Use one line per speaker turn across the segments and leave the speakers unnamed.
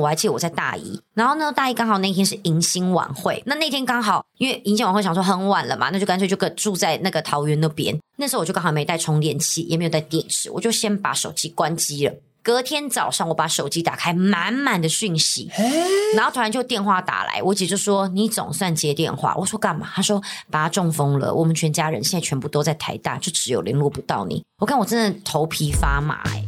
我还记得我在大一，然后呢，大一刚好那天是迎新晚会，那那天刚好因为迎新晚会想说很晚了嘛，那就干脆就个住在那个桃园那边。那时候我就刚好没带充电器，也没有带电池，我就先把手机关机了。隔天早上我把手机打开，满满的讯息，然后突然就电话打来，我姐就说：“你总算接电话。”我说：“干嘛？”她说：“爸中风了，我们全家人现在全部都在台大，就只有联络不到你。”我看我真的头皮发麻哎。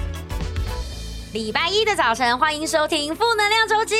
礼拜一的早晨，欢迎收听《负能量周记》。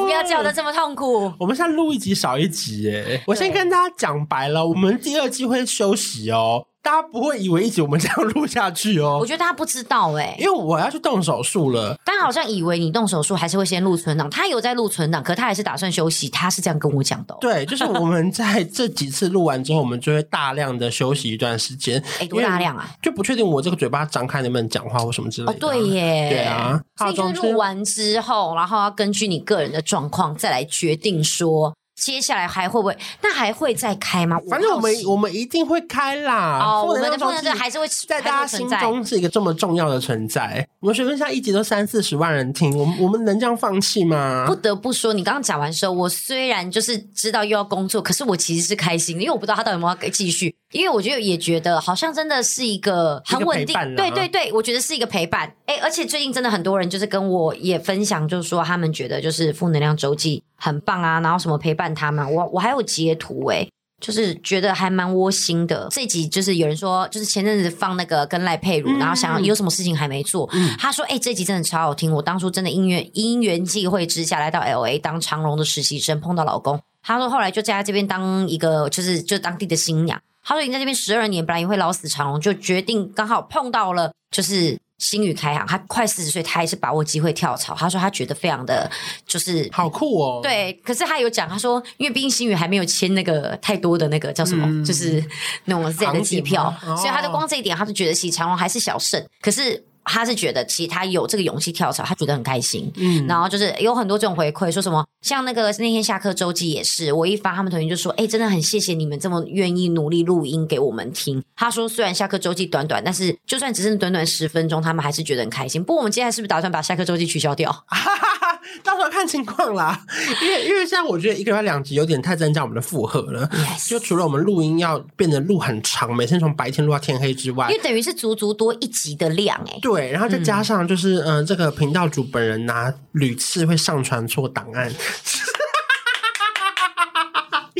不要叫的这么痛苦。
我们现在录一集少一集，哎，我先跟大家讲白了，我们第二季会休息哦。大家不会以为一直我们这样录下去哦。
我觉得大家不知道哎、欸，
因为我要去动手术了。
大家好像以为你动手术还是会先录存档，他有在录存档，可他还是打算休息。他是这样跟我讲的、哦。
对，就是我们在这几次录完之后，我们就会大量的休息一段时间。
哎，多大量啊？
就不确定我这个嘴巴张开能不能讲话或什么之类的、啊。
哦，对耶，
对啊。
所以就录完之后，然后要根据你个人的状况再来决定说。接下来还会不会？那还会再开吗？
反正我们我们一定会开啦。
哦，我们的负能量还是会
在大家心中是一个这么重要的存在。我们学生下一集都三四十万人听，我们我们能这样放弃吗？
不得不说，你刚刚讲完的时候，我虽然就是知道又要工作，可是我其实是开心的，因为我不知道他到底有没有继续。因为我觉得也觉得好像真的是一个很稳定，对对对，我觉得是一个陪伴。哎，而且最近真的很多人就是跟我也分享，就是说他们觉得就是负能量周记很棒啊，然后什么陪伴他们，我我还有截图哎，就是觉得还蛮窝心的。这集就是有人说，就是前阵子放那个跟赖佩如，然后想要有什么事情还没做，嗯、他说哎，这集真的超好听。我当初真的因缘因缘际会之下来到 LA 当长荣的实习生，碰到老公，他说后来就在这边当一个就是就当地的新娘。他说：“已经在这边十二年，本来也会老死长龙，就决定刚好碰到了，就是新宇开行。他快四十岁，他还是把握机会跳槽。他说他觉得非常的，就是
好酷哦。
对，可是他有讲，他说因为毕竟新宇还没有签那个太多的那个叫什么，嗯、就是那种 Z 的机票，所以他就光这一点，他就觉得其实长龙还是小胜。可是。”他是觉得，其实他有这个勇气跳槽，他觉得很开心。嗯，然后就是有很多这种回馈，说什么像那个那天下课周记也是，我一发他们同学就说：“哎，真的很谢谢你们这么愿意努力录音给我们听。”他说：“虽然下课周记短短，但是就算只剩短短十分钟，他们还是觉得很开心。”不过我们接下来是不是打算把下课周记取消掉？
到时候看情况啦，因为因为现在我觉得一个月两集有点太增加我们的负荷了。Yes. 就除了我们录音要变得录很长，每天从白天录到天黑之外，
因为等于是足足多一集的量哎、欸。
对，然后再加上就是嗯、呃，这个频道主本人拿屡次会上传错档案。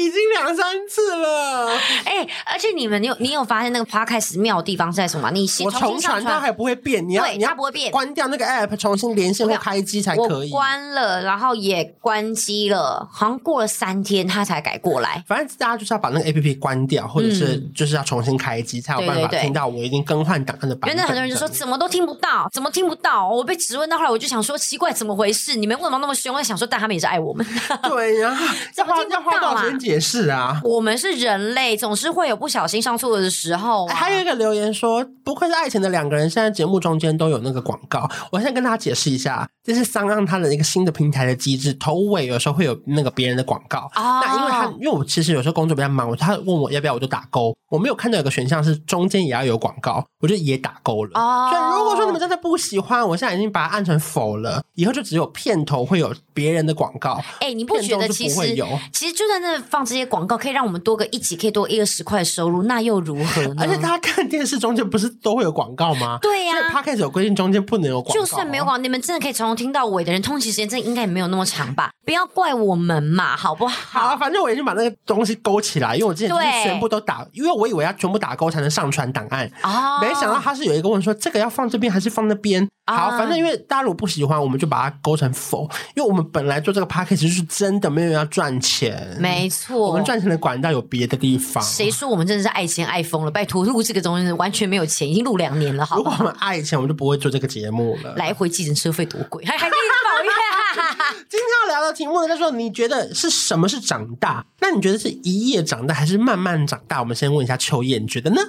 已经两三次了，哎、
欸，而且你们你有你有发现那个 podcast 妙的地方是在什么？你
我重传它还不会变，你要你要
不会变，
关掉那个 app 重新连线或开机才可以。
关了，然后也关机了，好像过了三天它才改过来。
反正大家就是要把那个 app 关掉，或者是就是要重新开机、嗯、才有办法听到我已经更换档案的版本。
原来很多人就说怎么都听不到，怎么听不到？我被质问到后来，我就想说奇怪，怎么回事？你们为什么那么凶？我想说，但他们也是爱我们。
对，然后 要花要花多少时间解释啊？
我们是人类，总是会有不小心上错的时候、啊。
还有一个留言说，不愧是爱情的两个人，现在节目中间都有那个广告。我现在跟大家解释一下，这是 SoundOn 它的一个新的平台的机制，头尾有时候会有那个别人的广告。哦、那因为他，因为我其实有时候工作比较忙，他问我要不要，我就打勾。我没有看到有个选项是中间也要有广告，我就也打勾了。哦，所以如果说你们真的不喜欢，我现在已经把它按成否了，以后就只有片头会有别人的广告。
哎、欸，你不觉得其实其实就在那放这些广告，可以让我们多个一集可以多一个十块收入，那又如何呢？
而且大家看电视中间不是都会有广告吗？
对呀、啊，
所以 Podcast 有规定中间不能有广告。
就算没有广告，你们真的可以从头听到尾的人，通勤时间真的应该也没有那么长吧？不要怪我们嘛，好不好？
反正我已经把那个东西勾起来，因为我之前就是全部都打，因为我以为要全部打勾才能上传档案啊，没想到他是有一个问说这个要放这边还是放那边，好，反正因为大家如果不喜欢，我们就把它勾成否，因为我们本来做这个 podcast 就是真的没有要赚钱，
没错，
我们赚钱的管道有别的地方。
谁说我们真的是爱钱爱疯了？拜托，录这个东西完全没有钱，已经录两年了，好。
如果我们爱钱，我们就不会做这个节目了。
来回计程车费多贵，还还可以抱怨。
今天要聊的题目呢，就是说你觉得是什么是长大？那你觉得是一夜长大，还是慢慢长大？我们先问一下秋叶，你觉得呢？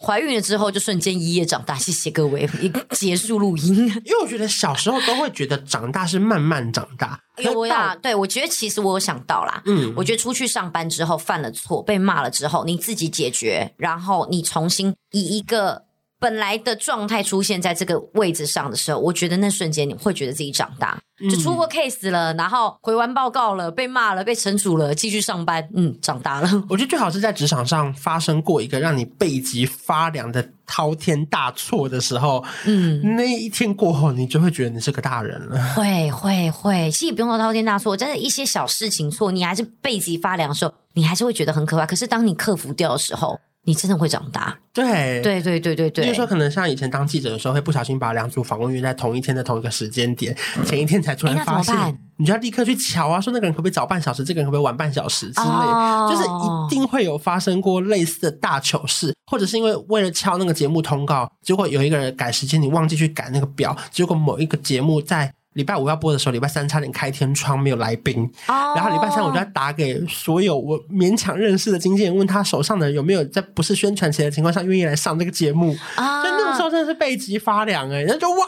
怀孕了之后就瞬间一夜长大，谢谢各位，一结束录音。
因为我觉得小时候都会觉得长大是慢慢长大。
有呀，对，我觉得其实我有想到啦，嗯，我觉得出去上班之后犯了错，被骂了之后，你自己解决，然后你重新以一个。本来的状态出现在这个位置上的时候，我觉得那瞬间你会觉得自己长大，就出过 case 了，然后回完报告了，被骂了，被惩处了，继续上班，嗯，长大了。
我觉得最好是在职场上发生过一个让你背脊发凉的滔天大错的时候，嗯，那一天过后，你就会觉得你是个大人了。
会会会，其实也不用说滔天大错，真的，一些小事情错，你还是背脊发凉的时候，你还是会觉得很可怕。可是当你克服掉的时候，你真的会长大，
对
对对对对对。
就是说，可能像以前当记者的时候，会不小心把两组访问约在同一天的同一个时间点，前一天才突然发现，你就要立刻去瞧啊，说那个人可不可以早半小时，这个人可不可以晚半小时之类，哦、就是一定会有发生过类似的大糗事，或者是因为为了敲那个节目通告，结果有一个人改时间，你忘记去改那个表，结果某一个节目在。礼拜五要播的时候，礼拜三差点开天窗没有来宾，oh. 然后礼拜三我就要打给所有我勉强认识的经纪人，问他手上的人有没有在不是宣传期的情况下愿意来上这个节目。啊，就那个时候真的是背脊发凉哎，然后就哇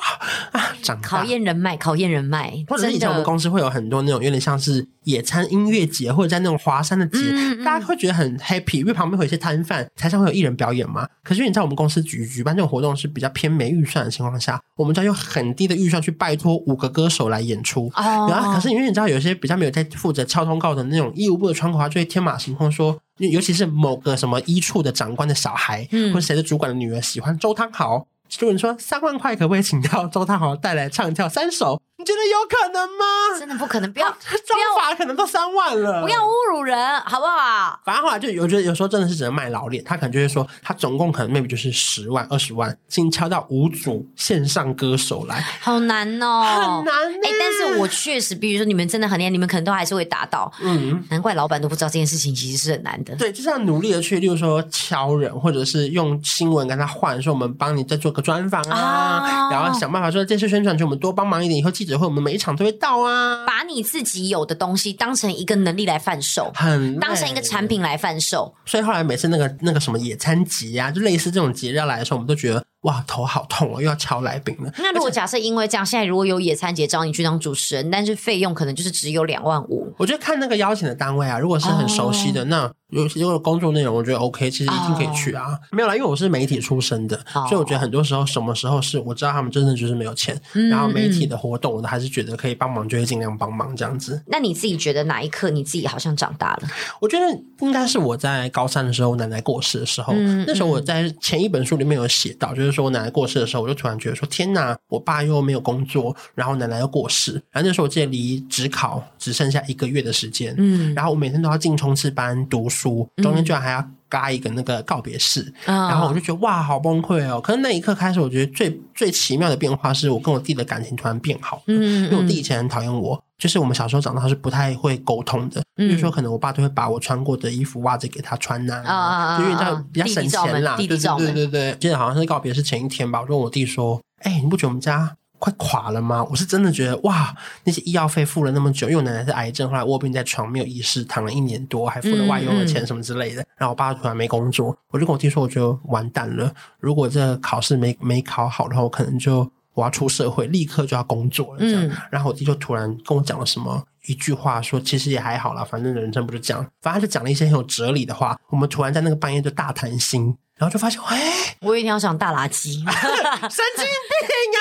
啊，长
考验人脉，考验人脉。
或者是以前我们公司会有很多那种有点像是野餐音乐节，或者在那种华山的节，嗯嗯大家会觉得很 happy，因为旁边会有一些摊贩，台上会有艺人表演嘛。可是你在我们公司举举办这种活动是比较偏没预算的情况下，我们就要用很低的预算去拜托五个歌手来演出。哦，然后可是因为你知道，有些比较没有在负责敲通告的那种义务部的窗口，他就会天马行空说，尤其是某个什么一处的长官的小孩，嗯，或者谁的主管的女儿喜欢周汤豪。如果你说三万块可不可以请到周汤豪带来唱跳三首？你觉得有可能吗？
真的不可能！不要，
妆法可能都三万了。
不要侮辱人，好不好？
反正后来就有觉得有时候真的是只能卖老脸，他可能就会说他总共可能 maybe 就是十万二十万，请敲到五组线上歌手来，
好难哦，
很难哎、欸。
但是我确实，比如说你们真的很厉害，你们可能都还是会达到。嗯，难怪老板都不知道这件事情其实是很难的。
对，就是要努力的去，例如说敲人，或者是用新闻跟他换，说我们帮你再做个专访啊，啊然后想办法说这次宣传，就我们多帮忙一点，以后记者会我们每一场都会。到啊！
把你自己有的东西当成一个能力来贩售，
很
当成一个产品来贩售。
所以后来每次那个那个什么野餐节啊，就类似这种节日要来的时候，我们都觉得。哇，头好痛哦，又要敲来宾了。
那如果假设因为这样，现在如果有野餐节找你去当主持人，但是费用可能就是只有两万五。
我觉得看那个邀请的单位啊，如果是很熟悉的，哦、那有如果工作内容，我觉得 OK，其实一定可以去啊。哦、没有啦，因为我是媒体出身的，哦、所以我觉得很多时候什么时候是我知道他们真的就是没有钱，嗯、然后媒体的活动，我还是觉得可以帮忙，就会尽量帮忙这样子。
那你自己觉得哪一刻你自己好像长大了？
我觉得应该是我在高三的时候，我奶奶过世的时候，嗯、那时候我在前一本书里面有写到，就是说我奶奶过世的时候。我就突然觉得说天哪，我爸又没有工作，然后奶奶又过世，然后那时候我记得离职考只剩下一个月的时间，嗯，然后我每天都要进冲刺班读书，中间居然还要嘎一个那个告别式，嗯、然后我就觉得哇，好崩溃哦！可是那一刻开始，我觉得最最奇妙的变化是我跟我弟的感情突然变好，嗯，因为我弟以前很讨厌我。就是我们小时候长大是不太会沟通的，比如说可能我爸都会把我穿过的衣服、袜子给他穿呐，啊，就因为这样比较省钱啦。对对对对对，记得好像是告别是前一天吧，我跟我弟说：“哎，你不觉得我们家快垮了吗？”我是真的觉得哇，那些医药费付了那么久，因为我奶奶是癌症，后来卧病在床没有意识，躺了一年多，还付了外佣的钱什么之类的。然后我爸突然没工作，我就跟我弟说：“我觉得完蛋了，如果这考试没没考好的话，我可能就。”我要出社会，立刻就要工作了，这样。嗯、然后我弟就突然跟我讲了什么一句话，说其实也还好啦，反正人生不就这样。反正他就讲了一些很有哲理的话。我们突然在那个半夜就大谈心，然后就发现，哎，
我一定要想大垃圾，
神经病啊！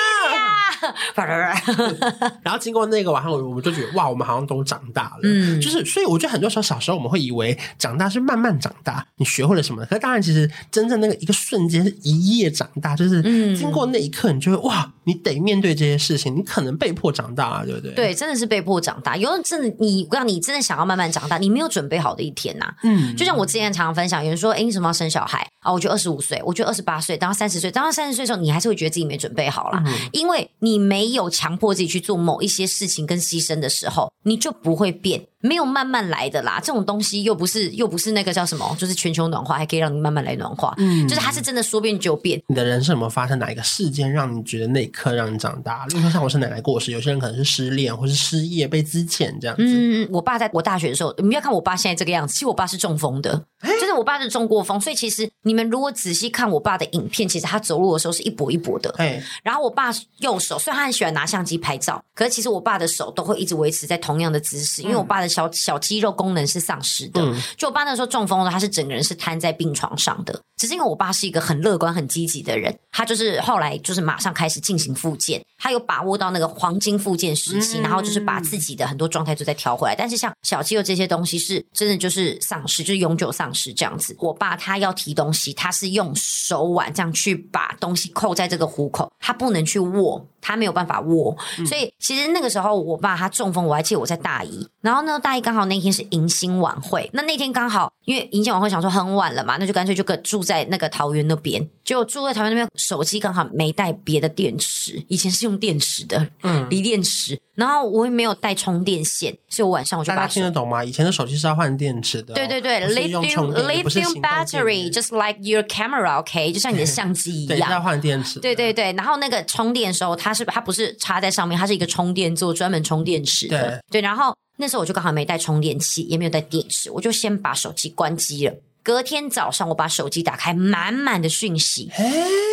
然后经过那个晚上，我们就觉得哇，我们好像都长大了。嗯，就是所以我觉得很多时候小时候我们会以为长大是慢慢长大，你学会了什么？可是当然，其实真正那个一个瞬间是一夜长大，就是经过那一刻，你就会哇。你得面对这些事情，你可能被迫长大，对不对？
对，真的是被迫长大。有人真的，你我讲你真的想要慢慢长大，你没有准备好的一天呐、啊。嗯，就像我之前常常分享，有人说，哎，你什么要生小孩啊？我觉得二十五岁，我觉得二十八岁，当到三十岁，当到三十岁的时候，你还是会觉得自己没准备好啦，嗯、因为你没有强迫自己去做某一些事情跟牺牲的时候，你就不会变。没有慢慢来的啦，这种东西又不是又不是那个叫什么，就是全球暖化还可以让你慢慢来暖化，嗯，就是它是真的说变就变。
你的人生有没有发生哪一个事件让你觉得那一刻让你长大？例如说像我是奶奶过世，有些人可能是失恋或是失业被资遣这样子。
嗯，我爸在我大学的时候，你们要看我爸现在这个样子，其实我爸是中风的，就是我爸是中过风，所以其实你们如果仔细看我爸的影片，其实他走路的时候是一跛一跛的。哎，然后我爸右手虽然他很喜欢拿相机拍照，可是其实我爸的手都会一直维持在同样的姿势，因为我爸的小小肌肉。功能是丧失的，就我爸那时候中风了，他是整个人是瘫在病床上的。只是因为我爸是一个很乐观、很积极的人，他就是后来就是马上开始进行复健，他有把握到那个黄金复健时期，然后就是把自己的很多状态都在调回来。但是像小肌肉这些东西是真的就是丧失，就是永久丧失这样子。我爸他要提东西，他是用手腕这样去把东西扣在这个虎口，他不能去握，他没有办法握。所以其实那个时候我爸他中风，我还记得我在大一，然后呢大一刚好那天是迎新晚会，那那天刚好因为迎新晚会想说很晚了嘛，那就干脆就跟住在那个桃园那边，就住在桃园那边，手机刚好没带别的电池，以前是用电池的，嗯，锂电池，然后我也没有带充电线，所以我晚上我就把。
大家听得懂吗？以前的手机是要换电池的，
对对对，lithium lithium battery，just like your camera，OK，就像你的相机一样，对，
要换电池。
对对对，然后那个充电的时候，它是它不是插在上面，它是一个充电座，专门充电池的。对，对，然后。那时候我就刚好没带充电器，也没有带电池，我就先把手机关机了。隔天早上我把手机打开，满满的讯息，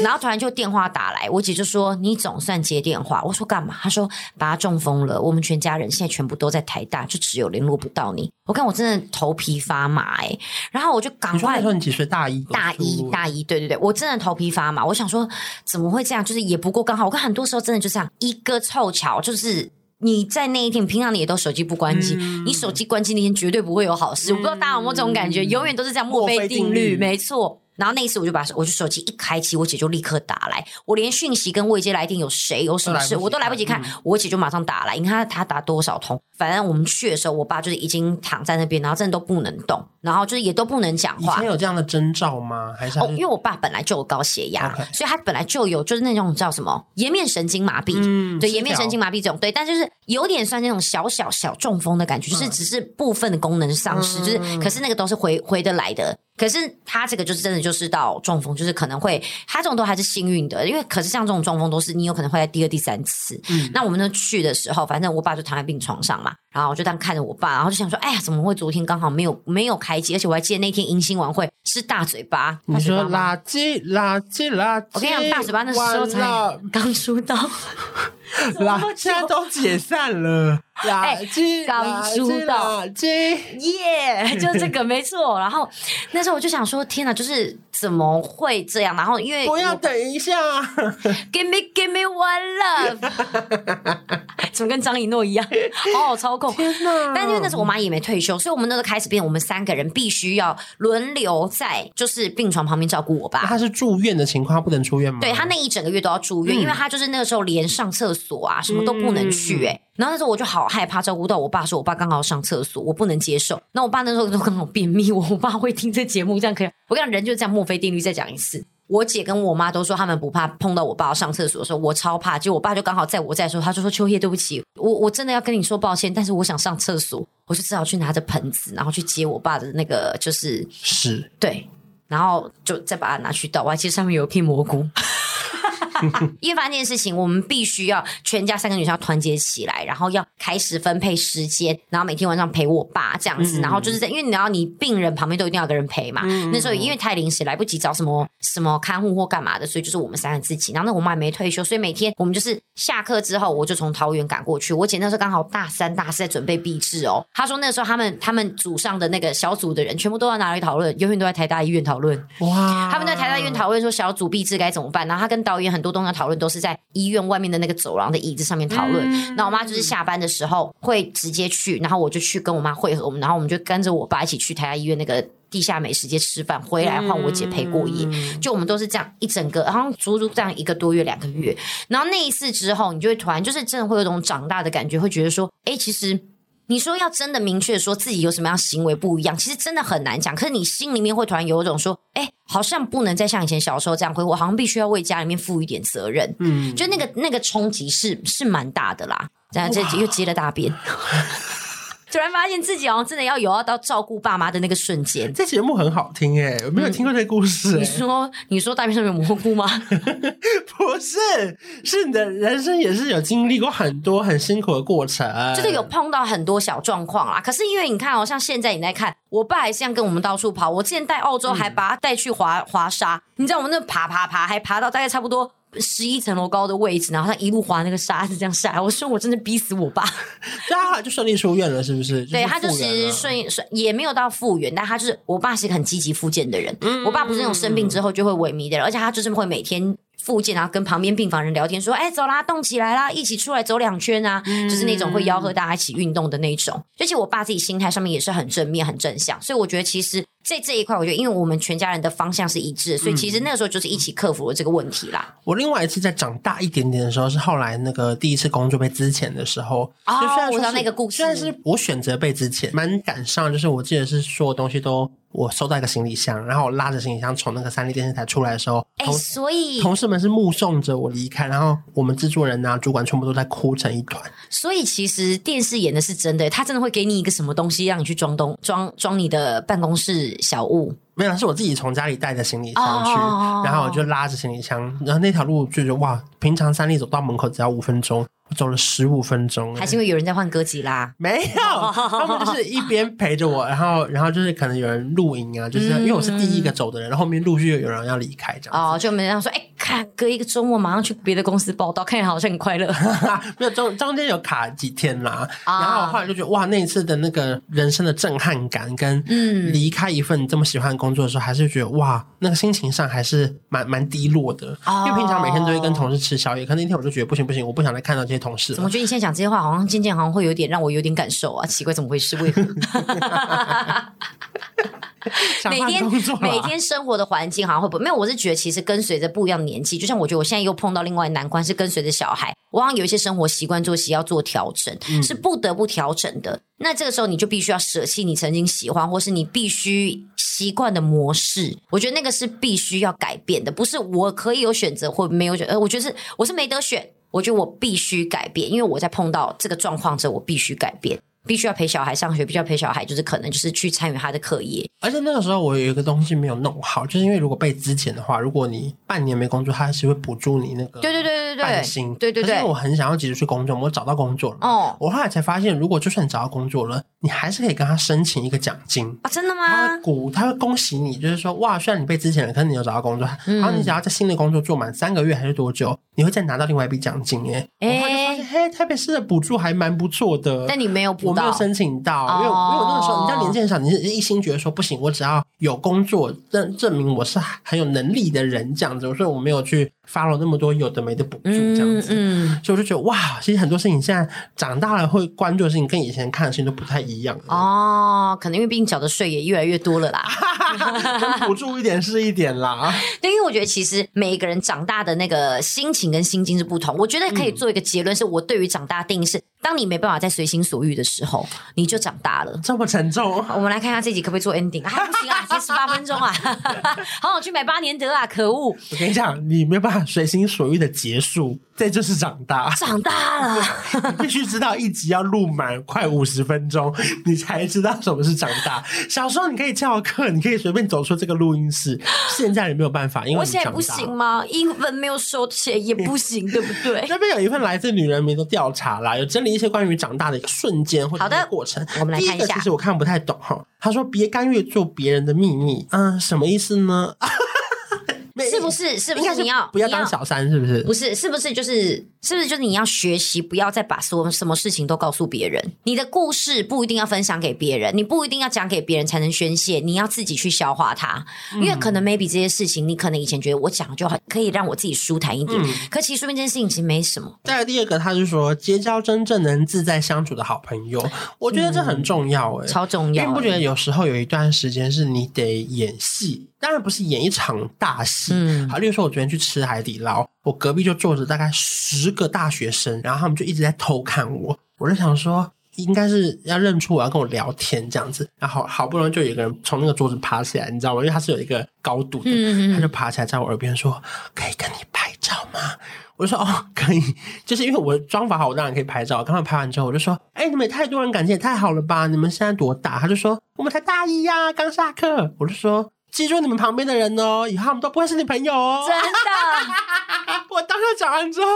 然后突然就电话打来，我姐就说：“你总算接电话。”我说：“干嘛？”她说：“爸中风了，我们全家人现在全部都在台大，就只有联络不到你。”我看我真的头皮发麻哎、欸，然后我就赶快
你说你几岁？大一，
大一，大一，对对对，我真的头皮发麻。我想说怎么会这样？就是也不过刚好。我看很多时候真的就这样，一个凑巧就是。你在那一天，平常你也都手机不关机，嗯、你手机关机那天绝对不会有好事。嗯、我不知道大家有没有这种感觉，永远都是这样，墨菲定律，没错。然后那一次我就把我就手机一开机，我姐就立刻打来，我连讯息跟未接来电有谁有什么事我都来不及看，嗯、我姐就马上打来。你看她打多少通？反正我们去的时候，我爸就是已经躺在那边，然后真的都不能动，然后就是也都不能讲话。
以前有这样的征兆吗？还是，因
为我爸本来就有高血压.所以他本来就有就是那种叫什么颜面神经麻痹，嗯、对，颜面神经麻痹这种，对，但就是有点算那种小小小中风的感觉，就是只是部分的功能丧失，嗯、就是可是那个都是回回得来的。可是他这个就是真的就是到中风，就是可能会他这种都还是幸运的，因为可是像这种中风都是你有可能会在第二、第三次。嗯，那我们呢去的时候，反正我爸就躺在病床上嘛，然后我就当看着我爸，然后就想说，哎呀，怎么会昨天刚好没有没有开机？而且我还记得那天迎新晚会是大嘴巴，
你说垃圾垃圾垃圾，
我跟你讲，大嘴巴那时候才刚出道。
垃圾 现在都解散了，垃圾
刚出道，
垃圾
耶，就这个没错。然后那时候我就想说，天哪，就是怎么会这样？然后因为
不要等一下，
Give me Give me one love，怎么跟张一诺一样，好好操控？天哪！但因为那时候我妈也没退休，所以我们那时候开始变，我们三个人必须要轮流在就是病床旁边照顾我爸。
他是住院的情况，不能出院吗？
对，他那一整个月都要住院，因为他就是那个时候连上厕所。所啊，什么都不能去哎、欸，嗯、然后那时候我就好害怕，照顾到我爸，说我爸刚好上厕所，我不能接受。那我爸那时候都刚好便秘，我我爸会听这节目，这样可以？我跟你讲，人就是这样，墨菲定律再讲一次。我姐跟我妈都说他们不怕碰到我爸要上厕所的时候，我超怕。结果我爸就刚好在我在的时候，他就说秋叶，对不起，我我真的要跟你说抱歉，但是我想上厕所，我就只好去拿着盆子，然后去接我爸的那个就是
屎，
对，然后就再把它拿去倒。我还记得上面有一片蘑菇。因为发现这件事情，我们必须要全家三个女生要团结起来，然后要开始分配时间，然后每天晚上陪我爸这样子，然后就是在因为你要你病人旁边都一定要有个人陪嘛。那时候因为太临时来不及找什么什么看护或干嘛的，所以就是我们三个自己。然后那我妈也没退休，所以每天我们就是下课之后，我就从桃园赶过去。我姐那时候刚好大三、大四在准备毕制哦。她说那时候他们他们组上的那个小组的人全部都在哪里讨论？永远都在台大医院讨论。哇！他们在台大医院讨论说小组毕制该怎么办。然后他跟导演很多。多东西讨论都是在医院外面的那个走廊的椅子上面讨论。嗯、那我妈就是下班的时候会直接去，然后我就去跟我妈会合，我们然后我们就跟着我爸一起去台大医院那个地下美食街吃饭，回来换我姐陪过夜。嗯、就我们都是这样一整个，然后足足这样一个多月两个月。然后那一次之后，你就会突然就是真的会有种长大的感觉，会觉得说，哎，其实。你说要真的明确说自己有什么样行为不一样，其实真的很难讲。可是你心里面会突然有一种说，哎，好像不能再像以前小时候这样挥霍，我好像必须要为家里面负一点责任。嗯，就那个那个冲击是是蛮大的啦。然后这又接了大便。突然发现自己好像真的要有要到照顾爸妈的那个瞬间。
这节目很好听哎，我没有听过这个故事、欸嗯。
你说，你说大便上面有蘑菇吗？
不是，是你的人生也是有经历过很多很辛苦的过程，
就是有碰到很多小状况啦。可是因为你看哦，像现在你在看，我爸还是这样跟我们到处跑。我之前带澳洲还把他带去滑滑沙，你知道我们那爬爬爬，还爬到大概差不多。十一层楼高的位置，然后他一路滑那个沙子这样下来，我说我真的逼死我爸。
对啊，后来就顺利出院了，是不是？
对，他就是顺顺也没有到复原，但他就是我爸是一个很积极复健的人。嗯，我爸不是那种生病之后就会萎靡的人，而且他就是会每天。复健，然后跟旁边病房人聊天，说：“哎，走啦，动起来啦，一起出来走两圈啊！”嗯、就是那种会吆喝大家一起运动的那种。而且我爸自己心态上面也是很正面、很正向，所以我觉得其实在这一块，我觉得因为我们全家人的方向是一致，所以其实那个时候就是一起克服了这个问题啦。
我另外一次在长大一点点的时候，是后来那个第一次工作被资遣的时候。
哦，我知道那个故事，
虽然是我选择被资遣，蛮感伤，就是我记得是所有东西都。我收到一个行李箱，然后我拉着行李箱从那个三立电视台出来的时候，
哎、欸，所以
同事们是目送着我离开，然后我们制作人啊、主管全部都在哭成一团。
所以其实电视演的是真的，他真的会给你一个什么东西让你去装东装装你的办公室小物。
没有，是我自己从家里带着行李箱去，oh. 然后我就拉着行李箱，然后那条路就是哇，平常三立走到门口只要五分钟。我走了十五分钟，
还是因为有人在换歌集啦？
没有，他们就是一边陪着我，然后，然后就是可能有人录影啊，就是因为我是第一个走的人，然后后面陆续有人要离开，这样
哦，就没人说，哎，看隔一个周末马上去别的公司报道，看起来好像很快乐。
没有中中间有卡几天啦，然后我后来就觉得哇，那一次的那个人生的震撼感，跟嗯。离开一份这么喜欢的工作的时候，还是觉得哇，那个心情上还是蛮蛮低落的，因为平常每天都会跟同事吃宵夜，可那天我就觉得不行不行，我不想再看到这些。同事，
怎么觉得你现在讲这些话，好像渐渐好像会有点让我有点感受啊？奇怪，怎么回事？为何？每天每天生活的环境好像会不没有，我是觉得其实跟随着不一样的年纪，就像我觉得我现在又碰到另外难关，是跟随着小孩，我好像有一些生活习惯作息要做调整，嗯、是不得不调整的。那这个时候你就必须要舍弃你曾经喜欢或是你必须习惯的模式，我觉得那个是必须要改变的，不是我可以有选择或没有选，呃，我觉得是我是没得选。我觉得我必须改变，因为我在碰到这个状况之后，我必须改变。必须要陪小孩上学，必须要陪小孩，就是可能就是去参与他的课业。
而且那个时候我有一个东西没有弄好，就是因为如果被资遣的话，如果你半年没工作，他还是会补助你那个对对对对对半薪。对对对。我很想要急着去工作，我找到工作了。哦。我后来才发现，如果就算你找到工作了，你还是可以跟他申请一个奖金
啊？真的吗？
他会鼓，他会恭喜你，就是说哇，虽然你被资遣了，可是你有找到工作，嗯、然后你只要在新的工作做满三个月还是多久，你会再拿到另外一笔奖金诶。哎。我后来就发现，嘿，台北市的补助还蛮不错的。
但你没有补到，
我没有申请到。因为，因为我那个时候，你知道年纪很小，你是一心觉得说不行，我只要有工作证证明我是很有能力的人这样子，所以我没有去。发了那么多有的没的补助这样子，嗯嗯、所以我就觉得哇，其实很多事情现在长大了会关注的事情，跟以前看的事情都不太一样
哦。可能因为毕竟缴的税也越来越多了啦，
补助一点是一点啦。
对，因为我觉得其实每一个人长大的那个心情跟心境是不同。我觉得可以做一个结论，是我对于长大的定义是：当你没办法再随心所欲的时候，你就长大了。
这么沉重？
我们来看一下这集可不可以做 ending？还、啊、不行啊，才十八分钟啊，好想去买八年得啊，可恶！
我跟你讲，你没办法。随心所欲的结束，这就是长大。
长大了，
你必须知道一集要录满快五十分钟，你才知道什么是长大。小时候你可以翘课，你可以随便走出这个录音室，现在也没有办法，因为我
现在不行吗？英文没有收钱也不行，对不对？
那边有一份来自女人迷的调查啦，有整理一些关于长大的一个瞬间或者过程。
我们来看一下。
其实我看不太懂哈。他说：“别甘愿做别人的秘密。”嗯，什么意思呢？
是不是？是不是你要
不要当小三？是不是？
不是，是不是就是是不是？就是你要学习，不要再把所有什么事情都告诉别人。你的故事不一定要分享给别人，你不一定要讲给别人才能宣泄，你要自己去消化它。因为可能 maybe 这些事情，你可能以前觉得我讲就很可以让我自己舒坦一点，嗯、可其实说明这件事情其实没什么。
再来第二个，他是说结交真正能自在相处的好朋友，我觉得这很重要哎、欸嗯，
超重要。
因为不觉得有时候有一段时间是你得演戏，当然不是演一场大戏。嗯，好，例如说我昨天去吃海底捞，我隔壁就坐着大概十个大学生，然后他们就一直在偷看我，我就想说。应该是要认出我要跟我聊天这样子，然后好不容易就有一个人从那个桌子爬起来，你知道吗？因为他是有一个高度的，嗯嗯，他就爬起来在我耳边说：“可以跟你拍照吗？”我就说：“哦，可以。”就是因为我妆法好，我当然可以拍照。刚刚拍完之后，我就说：“哎，你们也太多人感情也太好了吧？你们现在多大？”他就说：“我们才大一呀，刚下课。”我就说。记住你们旁边的人哦，以后他们都不会是你朋友哦。
真的，
我当时讲完之后，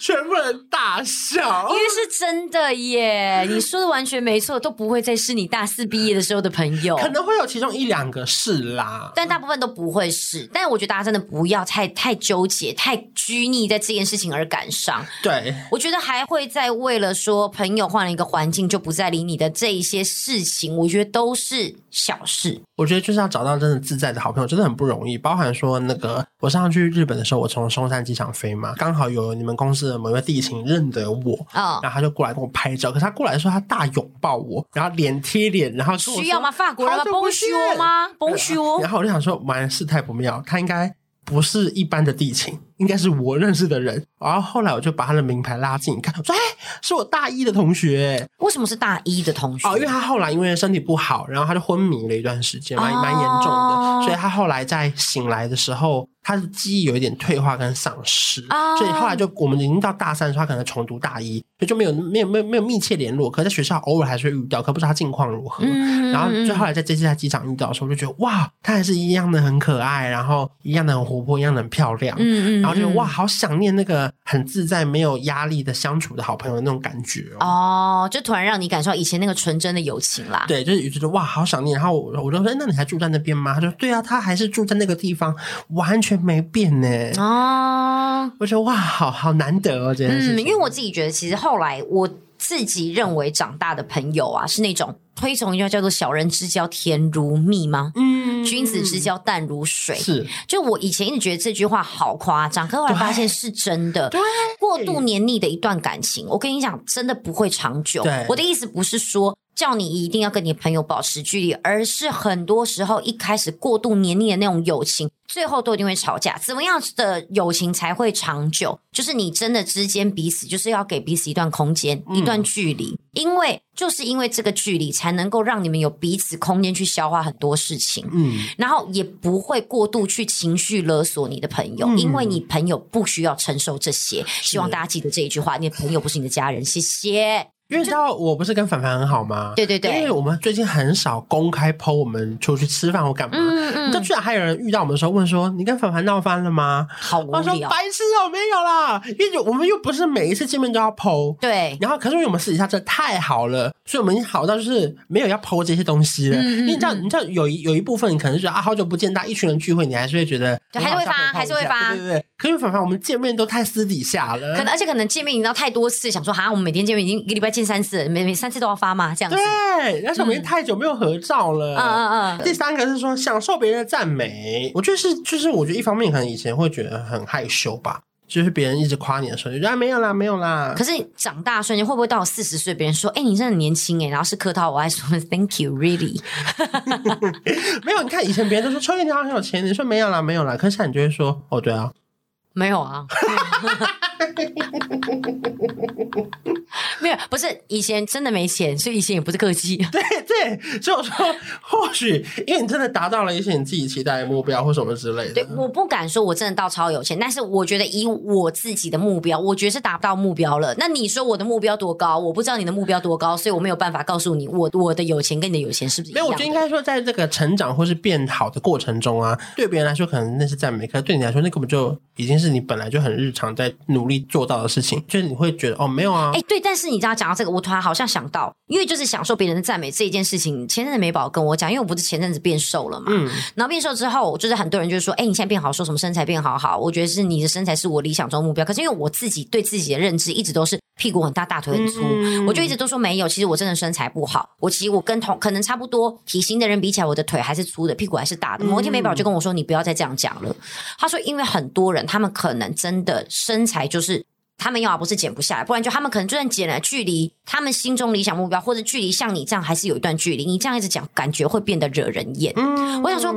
全部人大笑，
因为是真的耶。你说的完全没错，都不会再是你大四毕业的时候的朋友。
可能会有其中一两个是啦，
但大部分都不会是。但我觉得大家真的不要太太纠结、太拘泥在这件事情而感伤。
对，
我觉得还会再为了说朋友换了一个环境就不再理你的这一些事情，我觉得都是小事。
我觉得就是要找到真的自在的好朋友，真的很不容易。包含说那个，我上次去日本的时候，我从松山机场飞嘛，刚好有你们公司的某一位地勤认得我，哦，然后他就过来跟我拍照。可是他过来的时候，他大拥抱我，然后脸贴脸，然后
需要吗？法国人吗？Bonjour 吗？Bonjour。
然后我就想说，完事态不妙，他应该不是一般的地勤。应该是我认识的人，然后后来我就把他的名牌拉近看，我说：“哎，是我大一的同学。”
为什么是大一的同学？
哦，因为他后来因为身体不好，然后他就昏迷了一段时间，蛮蛮严重的，哦，所以他后来在醒来的时候，他的记忆有一点退化跟丧失，哦，所以后来就我们已经到大三的时候，他可能重读大一，所以就没有没有没有没有密切联络，可在学校偶尔还是会遇到，可不知道他近况如何。嗯，然后就后来在这次在机场遇到的时候，就觉得哇，他还是一样的很可爱，然后一样的很活泼，一样的很漂亮。嗯嗯。我觉得哇，好想念那个很自在、没有压力的相处的好朋友那种感觉
哦，哦，就突然让你感受到以前那个纯真的友情啦。
对，就是觉得哇，好想念。然后我我就说，那你还住在那边吗？他说，对啊，他还是住在那个地方，完全没变呢。哦，我觉得哇，好好难得哦，这件事。
嗯，因为我自己觉得，其实后来我自己认为长大的朋友啊，是那种。推崇一句话叫做“小人之交甜如蜜”吗？嗯，君子之交淡如水。是，就我以前一直觉得这句话好夸张，可后来发现是真的。对，过度黏腻的一段感情，我跟你讲，真的不会长久。对，我的意思不是说叫你一定要跟你朋友保持距离，而是很多时候一开始过度黏腻的那种友情，最后都一定会吵架。怎么样的友情才会长久？就是你真的之间彼此就是要给彼此一段空间，一段距离，因为。就是因为这个距离，才能够让你们有彼此空间去消化很多事情，嗯，然后也不会过度去情绪勒索你的朋友，嗯，因为你朋友不需要承受这些。希望大家记得这一句话：你的朋友不是你的家人。谢谢。
因为知道我不是跟凡凡很好吗？
对对对，
因为我们最近很少公开 po 我们出去吃饭或干嘛。嗯嗯，就居然还有人遇到我们的时候问说：“你跟凡凡闹翻了吗？”
好无聊。我
说：“白痴哦，没有啦。”因为我们又不是每一次见面都要 po。
对。然
后，可是因为我们私底下真的太好了，所以我们已经好到就是没有要 po 这些东西了。因为你知道，你知道有一有一部分你可能觉得啊，好久不见，大家一群人聚会，你还是会觉得
还是会发，还是会发。
对对对。可是凡凡，我们见面都太私底下了。
可能而且可能见面你知道太多次，想说哈，我们每天见面已经一个礼拜见三次，每每。三次都要发吗？这样子
对，而且我们太久没有合照了。嗯嗯嗯。第三个是说享受别人的赞美，我觉得是，就是我觉得一方面可能以前会觉得很害羞吧，就是别人一直夸你的时候，就觉得没有啦，没有啦。
可是你长大瞬间会不会到四十岁，别人说，哎、欸，你真的很年轻哎，然后是客套，我还说 Thank you, really。
没有，你看以前别人都说秋叶你好像很有钱，你说没有啦，没有啦，可是现在你就会说，哦，对啊。
没有啊，没有，不是以前真的没钱，所以以前也不是客气。
对对，所以我说，或许因为你真的达到了一些你自己期待的目标或什么之类的。
对，我不敢说我真的到超有钱，但是我觉得以我自己的目标，我觉得是达不到目标了。那你说我的目标多高？我不知道你的目标多高，所以我没有办法告诉你我我的有钱跟你的有钱是不是一样的？
没有，我觉得应该说，在这个成长或是变好的过程中啊，对别人来说可能那是赞美，可是对你来说那根本就已经是。你本来就很日常在努力做到的事情，就是你会觉得哦，没有啊，
哎，对，但是你知道讲到这个，我突然好像想到，因为就是享受别人的赞美这一件事情，前阵子美宝跟我讲，因为我不是前阵子变瘦了嘛，嗯，然后变瘦之后，就是很多人就是说，哎，你现在变好，说什么身材变好好，我觉得是你的身材是我理想中的目标，可是因为我自己对自己的认知一直都是屁股很大，大腿很粗，嗯、我就一直都说没有，其实我真的身材不好，我其实我跟同可能差不多体型的人比起来，我的腿还是粗的，屁股还是大的。某一天美宝就跟我说，你不要再这样讲了，他说，因为很多人他们可能真的身材就是。他们要么不是减不下来，不然就他们可能就算减了，距离他们心中理想目标，或者距离像你这样还是有一段距离。你这样一直讲，感觉会变得惹人厌。嗯，我想说，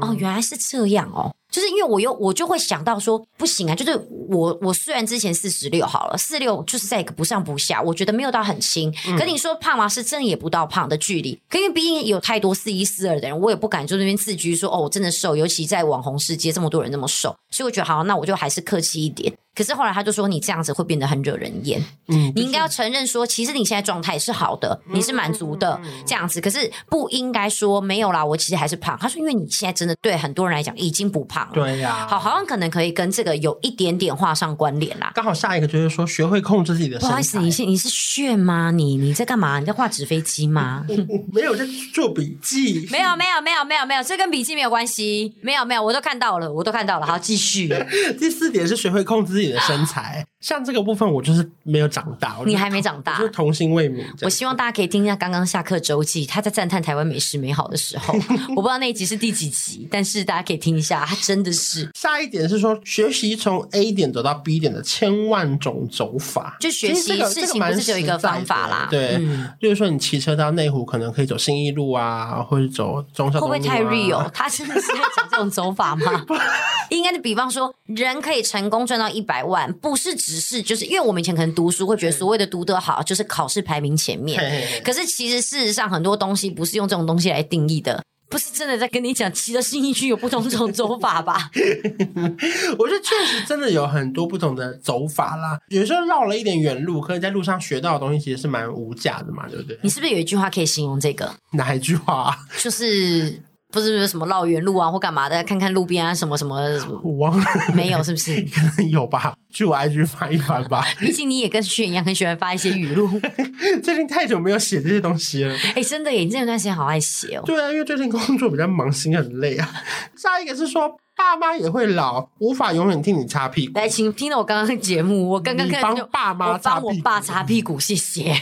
哦，原来是这样哦。就是因为我又我就会想到说不行啊，就是我我虽然之前四十六好了，四六就是在一个不上不下，我觉得没有到很轻。嗯、可你说胖吗？是真的也不到胖的距离。可因为毕竟有太多四一四二的人，我也不敢就那边自居说哦，我真的瘦。尤其在网红世界，这么多人那么瘦，所以我觉得好，那我就还是客气一点。可是后来他就说你这样子会变得很惹人厌。嗯，你应该要承认说，其实你现在状态是好的，你是满足的这样子。可是不应该说没有啦，我其实还是胖。他说因为你现在真的对很多人来讲已经不胖了。
对呀、啊，
好。好像可能可以跟这个有一点点画上关联啦。
刚好下一个就是说，学会控制自己的身材。
不好意思，你是你是炫吗？你你在干嘛？你在画纸飞机吗？
没有，在做笔记。
没有没有没有没有没有，这跟笔记没有关系。没有没有，我都看到了，我都看到了。好，继续。
第四点是学会控制自己的身材。像这个部分，我就是没有长大。
你还没长大，
就是童心未泯。
我希望大家可以听一下刚刚下课周记，他在赞叹台湾美食美好的时候，我不知道那一集是第几集，但是大家可以听一下，他真的是。
下一点是说，学习从 A 点走到 B 点的千万种走法。
就学习事情不是只有一个方法啦。
对，嗯、就是说你骑车到内湖，可能可以走信义路啊，或者走中山。会不会太
real？他真的是在讲这种走法吗？应该是比方说，人可以成功赚到一百万，不是只是就是因为我们以前可能读书会觉得所谓的读得好就是考试排名前面，可是其实事实上很多东西不是用这种东西来定义的，不是真的在跟你讲骑着信义区有不同种走法吧？
我觉得确实真的有很多不同的走法啦，有时候绕了一点远路，可以在路上学到的东西其实是蛮无价的嘛，对不对？
你是不是有一句话可以形容这个？
哪一句话？
就是。不是什么绕远路啊，或干嘛的？看看路边啊，什么什么？
我忘了，
没有，是不是？
可能有吧，去我 IG 翻一翻吧。
毕竟你也跟轩一样，很喜欢发一些语录。
最近太久没有写这些东西了。
哎、欸，真的耶，你这段时间好爱写哦。
对啊，因为最近工作比较忙，心很累啊。下一个是说，爸妈也会老，无法永远替你擦屁股。
来，请听了我刚刚的节目，我刚刚看
帮爸妈帮
我爸擦屁股，谢谢。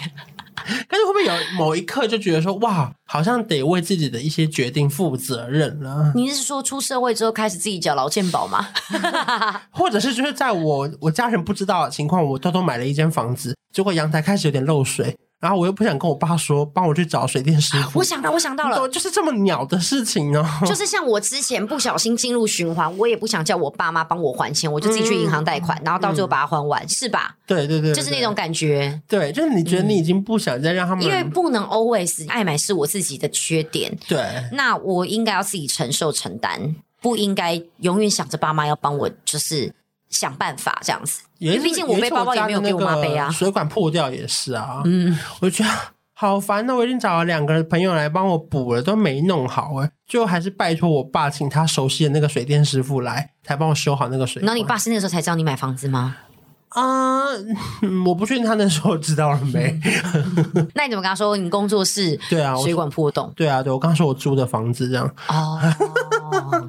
但是会不会有某一刻就觉得说，哇，好像得为自己的一些决定负责任了？
你是说出社会之后开始自己缴劳健保吗？
或者是就是在我我家人不知道的情况，我偷偷买了一间房子，结果阳台开始有点漏水。然后我又不想跟我爸说，帮我去找水电师傅。
我想到，我想到了，
就是这么鸟的事情哦。
就是 像我之前不小心进入循环，我也不想叫我爸妈帮我还钱，我就自己去银行贷款，嗯、然后到最后把它还完，嗯、是吧？
对对对，
就是那种感觉。
对，就是你觉得你已经不想再让他们，
因为不能 always 爱买是我自己的缺点。
对，
那我应该要自己承受承担，不应该永远想着爸妈要帮我，就是。想办法这样子，因为毕竟我背包包也没有给我妈背啊。
水管破掉也是啊，嗯，我就觉得好烦。那我已经找了两个朋友来帮我补了，都没弄好哎，最后还是拜托我爸请他熟悉的那个水电师傅来，才帮我修好那个水管。
那你爸是那个时候才知道你买房子吗？
啊、uh，我不确定他那时候知道了没。
那你怎么跟他说你工作室对啊水管破洞？
对啊，对我刚说我租的房子这样。
哦、oh,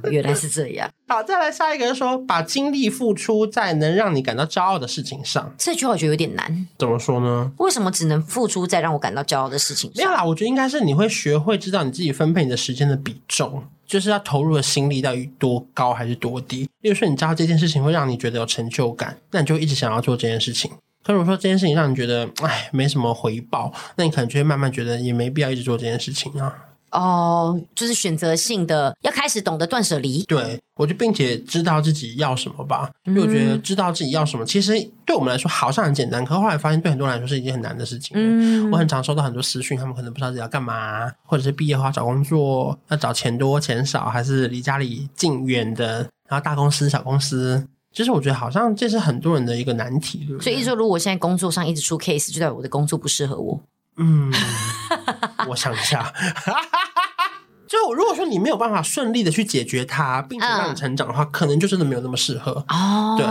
原来是这样。
好，再来下一个是说，把精力付出在能让你感到骄傲的事情上。
这句话我觉得有点难。
怎么说呢？
为什么只能付出在让我感到骄傲的事情上？
没有啦，我觉得应该是你会学会知道你自己分配你的时间的比重。就是要投入的心力到底多高还是多低？例如说，你知道这件事情会让你觉得有成就感，那你就一直想要做这件事情。可如果说这件事情让你觉得，哎，没什么回报，那你可能就会慢慢觉得也没必要一直做这件事情啊。
哦，就是选择性的要开始懂得断舍离。
对，我就并且知道自己要什么吧。因为我觉得知道自己要什么，其实对我们来说好像很简单，可是后来发现对很多人来说是一件很难的事情。嗯，我很常收到很多私讯，他们可能不知道自己要干嘛，或者是毕业后要找工作，要找钱多钱少，还是离家里近远的，然后大公司小公司，其实我觉得好像这是很多人的一个难题。
所以，一说如果我现在工作上一直出 case，就代表我的工作不适合我。
嗯，我想一下。就如果说你没有办法顺利的去解决它，并且让你成长的话，嗯、可能就真的没有那么适合
哦。
对，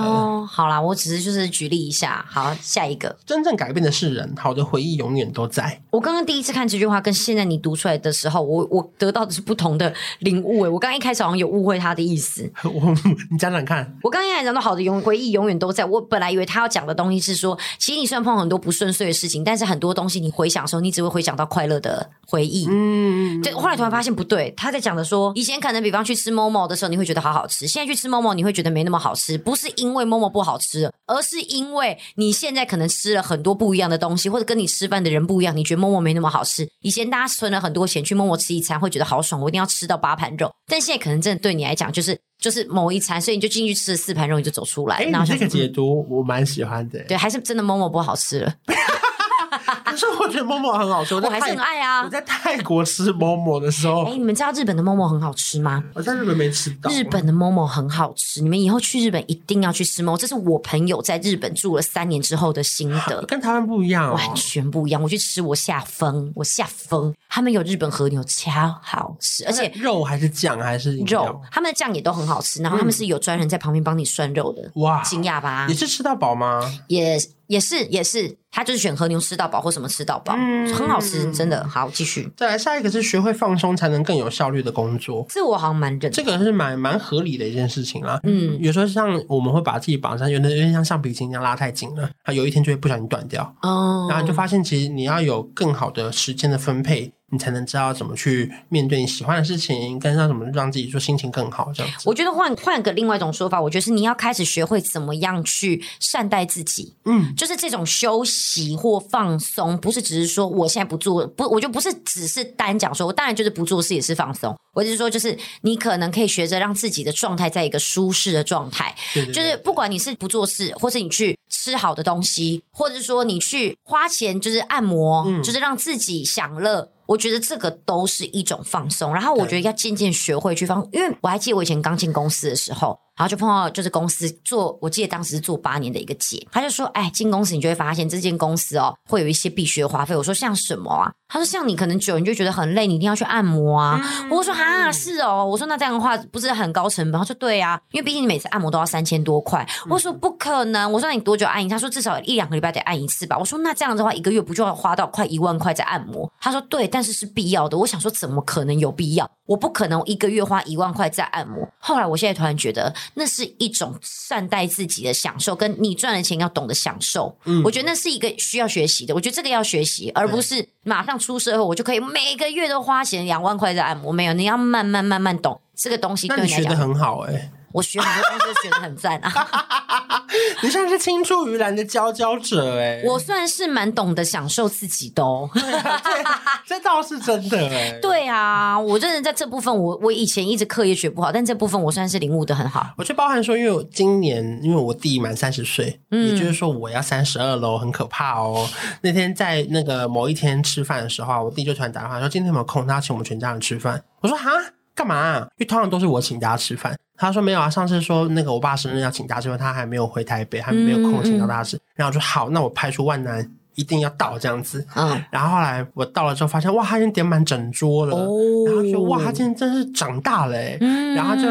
好啦，我只是就是举例一下。好，下一个，
真正改变的是人，好的回忆永远都在。
我刚刚第一次看这句话，跟现在你读出来的时候，我我得到的是不同的领悟。哎，我刚刚一开始好像有误会他的意思。
我你讲讲看，
我刚刚一开始讲到好的永回忆永远都在。我本来以为他要讲的东西是说，其实你虽然碰到很多不顺遂的事情，但是很多东西你回想的时候，你只会回想到快乐的回忆。嗯，对。后来突然发现不对，他在讲的说，以前可能比方去吃 Momo 的时候，你会觉得好好吃，现在去吃 Momo 你会觉得没那么好吃，不是因为 Momo 不好吃，而是因为你现在可能吃了很多不一样的东西，或者跟你吃饭的人不一样，你觉得 Momo 没那么好吃。以前大家存了很多钱去 Momo 吃一餐，会觉得好爽，我一定要吃到八盘肉，但现在可能真的对你来讲就是。就是某一餐，所以你就进去吃了四盘肉，你就走出来。哎、
欸，那这个解读我蛮喜欢的。
对，还是真的 Momo 不好吃了。
可是我觉得 Momo 很好吃，我，
我还是很爱啊。
我在泰国吃 Momo 的时候，
哎、欸，你们知道日本的 Momo 很好吃吗？
我在日本没吃到。
日本的 Momo 很好吃，你们以后去日本一定要去吃 Momo。这是我朋友在日本住了三年之后的心得，
跟台湾不一样、哦，
完全不一样。我去吃，我下疯，我下疯。他们有日本和牛，超好吃，而且
肉还是酱还是
肉，他们的酱也都很好吃。然后他们是有专人在旁边帮你涮肉的，哇，惊讶吧？
你是吃到饱吗？
也也是也是，他就是选和牛吃到饱或什么吃到饱，嗯，很好吃，真的好。继续，
再来下一个是学会放松才能更有效率的工作，
这我好像蛮认，
这个是蛮蛮合理的一件事情啦。嗯，有时候像我们会把自己绑上，有的有点像橡皮筋一样拉太紧了，它有一天就会不小心断掉。哦，然后你就发现其实你要有更好的时间的分配。你才能知道怎么去面对你喜欢的事情，跟上怎么让自己说心情更好这样子。
我觉得换换个另外一种说法，我觉得是你要开始学会怎么样去善待自己。嗯，就是这种休息或放松，不是只是说我现在不做，不，我就不是只是单讲说，我当然就是不做事也是放松。我就是说，就是你可能可以学着让自己的状态在一个舒适的状态。对对对对，就是不管你是不做事，或是你去吃好的东西，或者是说你去花钱就是按摩，嗯，就是让自己享乐。我觉得这个都是一种放松，然后我觉得要渐渐学会去放，因为我还记得我以前刚进公司的时候。然后就碰到就是公司做，我记得当时是做八年的一个姐，她就说：“哎，进公司你就会发现这间公司哦，会有一些必须的花费。”我说：“像什么啊？”她说：“像你可能久，你就觉得很累，你一定要去按摩啊。嗯”我说：“哈，是哦。”我说：“那这样的话不是很高成本？”她说：“对啊，因为毕竟你每次按摩都要三千多块。”我说：“不可能。”我说：“那你多久按一次？”他说：“至少一两个礼拜得按一次吧。”我说：“那这样的话，一个月不就要花到快一万块在按摩？”她说：“对，但是是必要的。”我想说：“怎么可能有必要？我不可能一个月花一万块在按摩。”后来我现在突然觉得，那是一种。善待自己的享受，跟你赚的钱要懂得享受。嗯，我觉得那是一个需要学习的。我觉得这个要学习，而不是马上出社会我就可以每个月都花钱两万块在按摩。没有，你要慢慢慢慢懂这个东西。
那你学的很好哎、欸。
我学很多东西都学的很赞啊！
你算是青出于蓝的佼佼者哎！
我算是蛮懂得享受自己的哦，
这倒是真的哎。
对啊，我真的在这部分，我我以前一直课业学不好，但这部分我算是领悟的很好。
我就包含说，因为我今年因为我弟满三十岁，嗯，也就是说我要三十二喽，很可怕哦。那天在那个某一天吃饭的时候，我弟就突然打电话说：“今天有没有空？他要请我们全家人吃饭。”我说：“哈，干嘛啊？因为通常都是我请大家吃饭。”他说没有啊，上次说那个我爸生日要请大家吃饭，他还没有回台北，还没有空请到大师。嗯嗯、然后我说好，那我派出万难，一定要到这样子。嗯，然后后来我到了之后，发现哇，他已经点满整桌了。哦，然后说哇，他今天真是长大了哎。嗯，然后就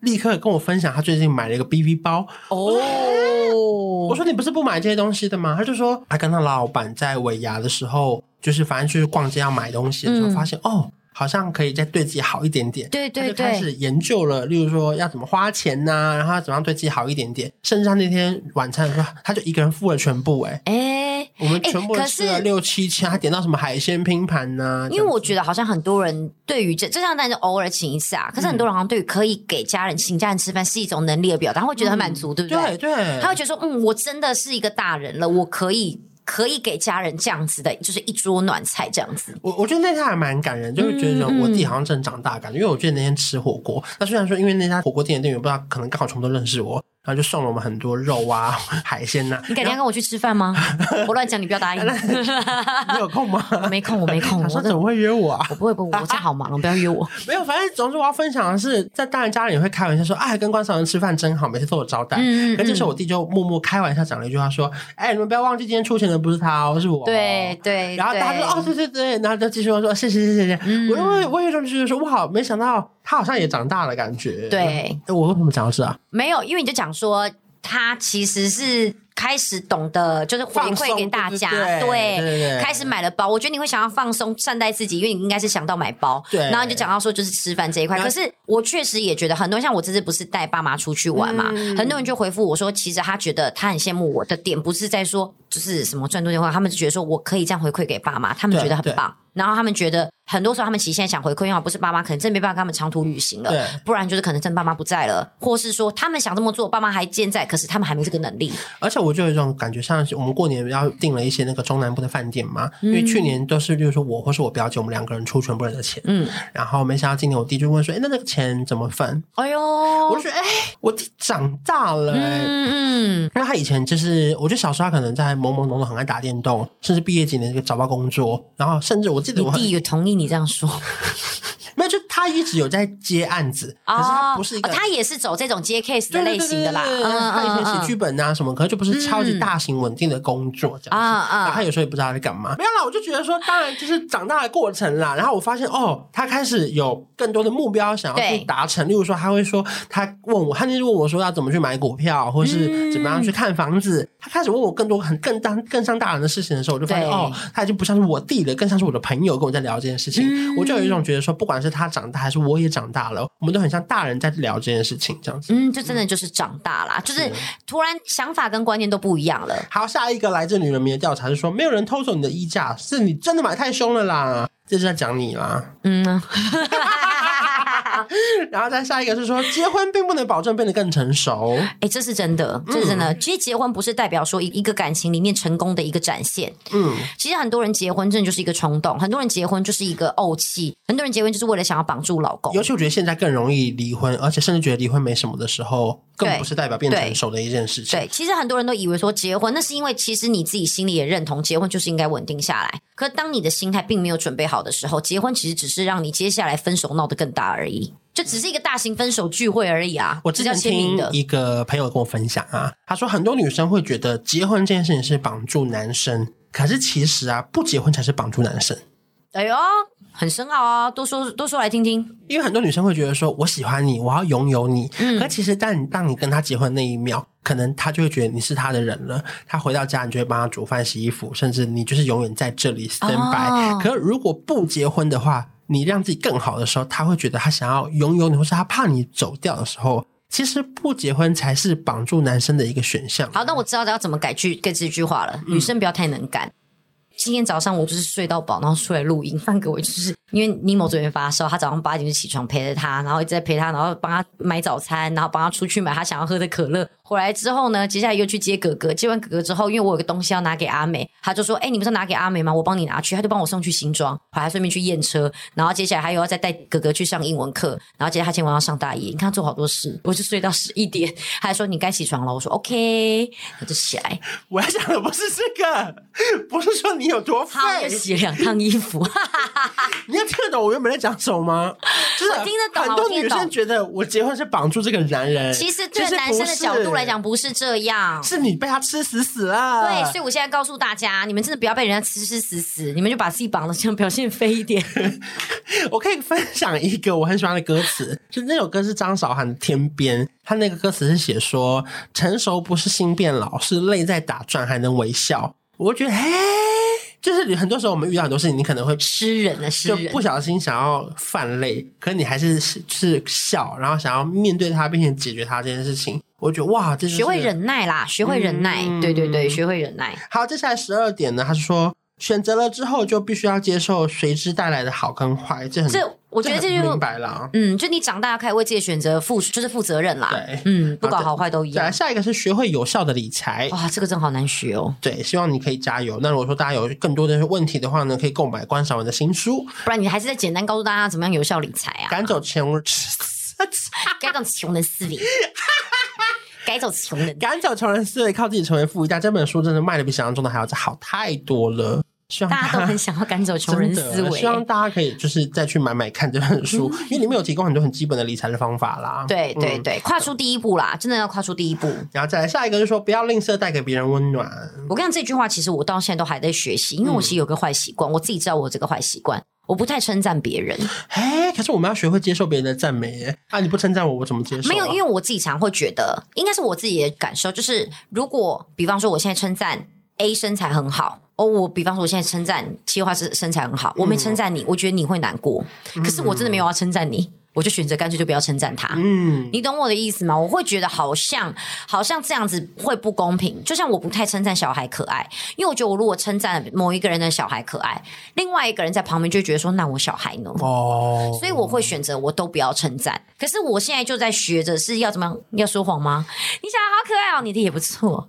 立刻跟我分享，他最近买了一个 BB 包。哦，我说你不是不买这些东西的吗？他就说他跟他老板在尾牙的时候，就是反正就是逛街要买东西的时候，嗯、发现哦。好像可以再对自己好一点点，
对对对，
开始研究了，例如说要怎么花钱呐、啊，然后怎么样对自己好一点点。甚至他那天晚餐的时候，他就一个人付了全部、欸，哎哎、欸，我们全部吃了六七千，他点到什么海鲜拼盘呐？
因为我觉得好像很多人对于这这样，但是偶尔请一次啊。可是很多人好像对于可以给家人请家人吃饭是一种能力的表达，他会觉得很满足，对不对？
对对，
他会觉得说，嗯，我真的是一个大人了，我可以。可以给家人这样子的，就是一桌暖菜这样子。
我我觉得那天还蛮感人，就是觉得我弟好像真的长大感觉。嗯嗯，因为我觉得那天吃火锅，那虽然说因为那家火锅店的店员不知道，可能刚好全部都认识我，然后就送了我们很多肉啊、海鲜呐、啊。
你改天要跟我去吃饭吗？我乱讲，你不要答应。
你有空吗？
没空，我没空。
他说怎么会约我啊？
我不会，不，我现在好忙，不要约我。
没有，反正总之我要分享的是，在大人家里也会开玩笑说：“哎，跟关少文吃饭真好，每次都有招待。”嗯，可这时候我弟就默默开玩笑讲了一句话说：“哎，你们不要忘记今天出钱的不是他哦，是我。”
对对。
然后大家就哦，对对对，然后就继续说：“谢谢谢谢谢谢。”我因为我有种觉得说：“哇，没想到他好像也长大了，感觉。”
对。
我为什么讲到这啊？
没有，因为你就讲说。他其实是开始懂得，就是回馈给大家，对，开始买了包。我觉得你会想要放松善待自己，因为你应该是想到买包，对。然后你就讲到说，就是吃饭这一块。可是我确实也觉得，很多像我这次不是带爸妈出去玩嘛，嗯、很多人就回复我说，其实他觉得他很羡慕我的点，不是在说就是什么赚多钱话，他们就觉得说我可以这样回馈给爸妈，他们觉得很棒。然后他们觉得，很多时候他们其实现在想回馈，因为不是爸妈可能真没办法跟他们长途旅行了，对，不然就是可能真爸妈不在了，或是说他们想这么做，爸妈还健在，可是他们还没这个能力。
而且我就有一种感觉，像我们过年要订了一些那个中南部的饭店嘛，因为去年都是，就是说我或是我表姐，我们两个人出全部人的钱，嗯，然后没想到今年我弟就问说，哎，那那个钱怎么分？哎呦，我就说，哎，我弟长大了，嗯嗯，因为他以前就是，我觉得小时候他可能在懵懵懂懂很爱打电动，甚至毕业几年就找不到工作，然后甚至我记得我
弟有同。你这样说，
没有，就他一直有在接案子，可是他不是一个，
他也是走这种接 case 的类型的啦。
他以前写剧本啊什么，可能就不是超级大型稳定的工作这样子。然后他有时候也不知道他在干嘛。没有啦，我就觉得说，当然就是长大的过程啦。然后我发现哦，他开始有更多的目标想要去达成。例如说，他会说，他问我，他就是问我说要怎么去买股票，或是怎么样去看房子。他开始问我更多很更当更像大人的事情的时候，我就发现哦，他已经不像是我弟了，更像是我的朋友跟我在聊这件事情，嗯、我就有一种觉得说，不管是他长大还是我也长大了，我们都很像大人在聊这件事情，这样子。
嗯，就真的就是长大啦，嗯、就是突然想法跟观念都不一样了。
好，下一个来自女人迷的调查是说，没有人偷走你的衣架，是你真的买太凶了啦，这是在讲你啦。嗯。然后再下一个是说，结婚并不能保证变得更成熟。
哎、欸，这是真的，这是真的。嗯、其实结婚不是代表说一一个感情里面成功的一个展现。嗯，其实很多人结婚真的就是一个冲动，很多人结婚就是一个怄气，很多人结婚就是为了想要绑住老公。
尤其我觉得现在更容易离婚，而且甚至觉得离婚没什么的时候，更不是代表变成熟的一件事情。
对，对，其实很多人都以为说结婚，那是因为其实你自己心里也认同结婚就是应该稳定下来。可当你的心态并没有准备好的时候，结婚其实只是让你接下来分手闹得更大而已。就只是一个大型分手聚会而已啊！
我之前听一个朋友跟我分享啊，他说很多女生会觉得结婚这件事情是绑住男生，可是其实啊，不结婚才是绑住男生。
哎呦，很深奥啊！多说多说来听听。
因为很多女生会觉得说，我喜欢你，我要拥有你。嗯。可其实，当你当你跟他结婚那一秒，可能他就会觉得你是他的人了。他回到家，你就会帮他煮饭、洗衣服，甚至你就是永远在这里 stand by。哦。可是如果不结婚的话，你让自己更好的时候，他会觉得他想要拥有你，或是他怕你走掉的时候，其实不结婚才是绑住男生的一个选项。
好，那我知道要怎么改句改这句话了。女生不要太能干。嗯今天早上我就是睡到饱，然后出来录音。范哥，我就是因为尼莫昨天发烧，他早上八点就起床陪着他，然后一直在陪他，然后帮他买早餐，然后帮他出去买他想要喝的可乐。回来之后呢，接下来又去接哥哥。接完哥哥之后，因为我有个东西要拿给阿美，他就说：“哎、你不是拿给阿美吗？我帮你拿去。”他就帮我送去新庄，还还顺便去验车。然后接下来还有要再带哥哥去上英文课。然后接下来他今晚上上大一，你看他做好多事，我就睡到十一点。他还说：“你该起床了。”我说：“OK。”他就起来。
我还想的不是这个，不是说你有多。
他要洗两趟衣服，
你要听得懂我原本在讲什么吗？就是
听得懂。
很多女生觉得我结婚是绑住这个男人，
其实对男生的角度来讲不是这样，
是你被他吃死死了。
对，所以我现在告诉大家，你们真的不要被人家吃吃死死，你们就把自己绑的像表现飞一点。
我可以分享一个我很喜欢的歌词，就那首歌是张韶涵的《天边》，他那个歌词是写说：成熟不是心变老，是泪在打转还能微笑。我觉得，嘿。就是很多时候我们遇到很多事情，你可能会
吃人的湿人，
就不小心想要泛泪，可是你还是是笑，然后想要面对他，并且解决他这件事情。我觉得哇，这是学
会忍耐啦，学会忍耐，嗯、对对对，学会忍耐。
好，接下来十二点呢，他是说。选择了之后，就必须要接受随之带来的好跟坏，这很这
我觉得这就
明白了。
嗯，就你长大要开始为自己选择负，就是负责任啦。对，嗯，不管好坏都一样。
来，下一个是学会有效的理财。
哇，这个真好难学哦。
对，希望你可以加油。那如果说大家有更多的问题的话呢，可以购买关韶文的新书。
不然你还是再简单告诉大家怎么样有效理财啊？
赶走穷，
赶走穷人 思维。赶走穷人，
赶走穷人思维，靠自己成为富一代。这本书真的卖的比想象中的还要好太多了。希望
大家都很想要赶走 穷人思维，
希望大家可以就是再去买买看这本书，嗯、因为里面有提供很多很基本的理财的方法啦。
对对对，跨出第一步啦，真的要跨出第一步。
然后再来下一个，就是说不要吝啬带给别人温暖。
我跟你讲这句话，其实我到现在都还在学习，因为我其实有个坏习惯，嗯、我自己知道我有这个坏习惯，我不太称赞别人。
哎，可是我们要学会接受别人的赞美耶。啊，你不称赞我，我怎么接受、啊？
没有，因为我自己常会觉得，应该是我自己的感受，就是如果比方说我现在称赞 A 身材很好。哦，我比方说，我现在称赞企划是身材很好，我没称赞你，我觉得你会难过。可是我真的没有要称赞你。我就选择干脆就不要称赞他，嗯，你懂我的意思吗？我会觉得好像好像这样子会不公平。就像我不太称赞小孩可爱，因为我觉得我如果称赞某一个人的小孩可爱，另外一个人在旁边就觉得说，那我小孩呢？哦，所以我会选择我都不要称赞。可是我现在就在学着是要怎么样？要说谎吗？你小孩好可爱哦，你的也不错。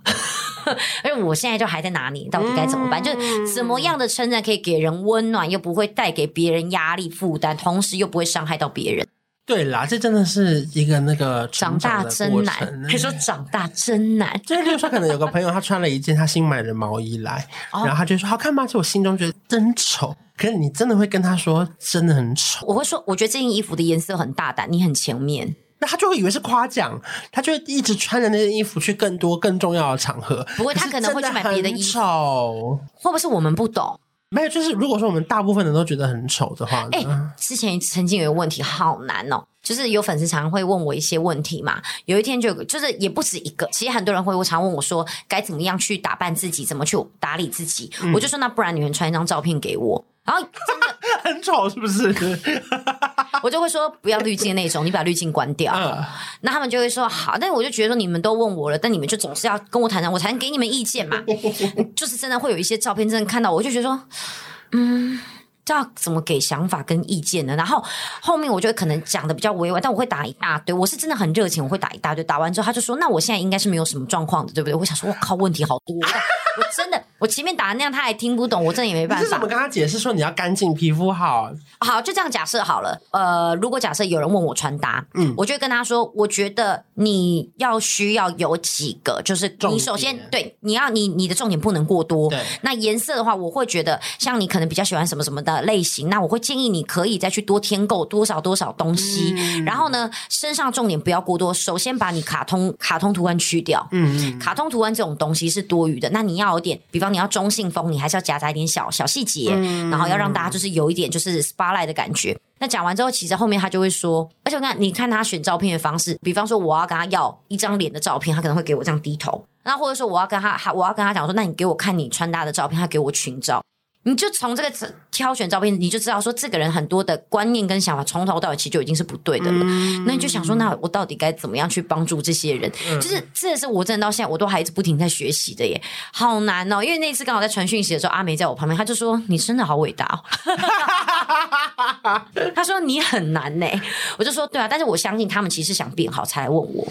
而且我现在就还在拿捏，到底该怎么办？就是怎么样的称赞可以给人温暖，又不会带给别人压力负担，同时又不会伤害到别人。
对啦，这真的是一个那个
长大真难。可以说长大真难。
就是比如说，可能有个朋友他穿了一件他新买的毛衣来，哦、然后他就说好看吗？就我心中觉得真丑。可是你真的会跟他说真的很丑？
我会说，我觉得这件衣服的颜色很大胆，你很前面。
那他就会以为是夸奖，他就会一直穿着那件衣服去更多更重要的场合。
不过，他可能会去买别的衣服。会不会是我们不懂？
没有，就是如果说我们大部分人都觉得很丑的话，哎、欸，
之前曾经有一个问题好难哦，就是有粉丝常常会问我一些问题嘛。有一天就就是也不止一个，其实很多人会我常问我说该怎么样去打扮自己，怎么去打理自己。嗯、我就说那不然你们传一张照片给我，然后真的
很丑是不是？
我就会说不要滤镜那种，你把滤镜关掉。嗯、那他们就会说好，但是我就觉得说你们都问我了，但你们就总是要跟我谈谈，我才能给你们意见嘛。就是真的会有一些照片，真的看到我就觉得说，嗯。知道怎么给想法跟意见呢？然后后面我觉得可能讲的比较委婉，但我会打一大堆。我是真的很热情，我会打一大堆。打完之后他就说：“那我现在应该是没有什么状况的，对不对？”我想说：“我靠，问题好多。”我真的，我前面打的那样他还听不懂，我真的也没办法。
你是怎么跟他解释说你要干净皮肤好？
好，就这样假设好了。呃，如果假设有人问我穿搭，嗯，我就会跟他说：“我觉得你要需要有几个，就是你首先对你要你你的重点不能过多。对，那颜色的话，我会觉得像你可能比较喜欢什么什么的。”类型，那我会建议你可以再去多添购多少多少东西，嗯、然后呢，身上重点不要过多。首先把你卡通卡通图案去掉，嗯嗯，卡通图案这种东西是多余的。那你要有点，比方你要中性风，你还是要夹杂一点小小细节，嗯、然后要让大家就是有一点就是 spotlight 的感觉。那讲完之后，其实后面他就会说，而且我看你看他选照片的方式，比方说我要跟他要一张脸的照片，他可能会给我这样低头，那或者说我要跟他，我要跟他讲说，那你给我看你穿搭的照片，他给我裙照。你就从这个挑选照片，你就知道说这个人很多的观念跟想法从头到尾其实就已经是不对的了。嗯、那你就想说，那我到底该怎么样去帮助这些人？嗯、就是这是我真的到现在我都还一直不停在学习的耶，好难哦。因为那次刚好在传讯息的时候，阿梅在我旁边，他就说：“你真的好伟大哦。”他说：“你很难呢。”我就说：“对啊。”但是我相信他们其实想变好才来问我。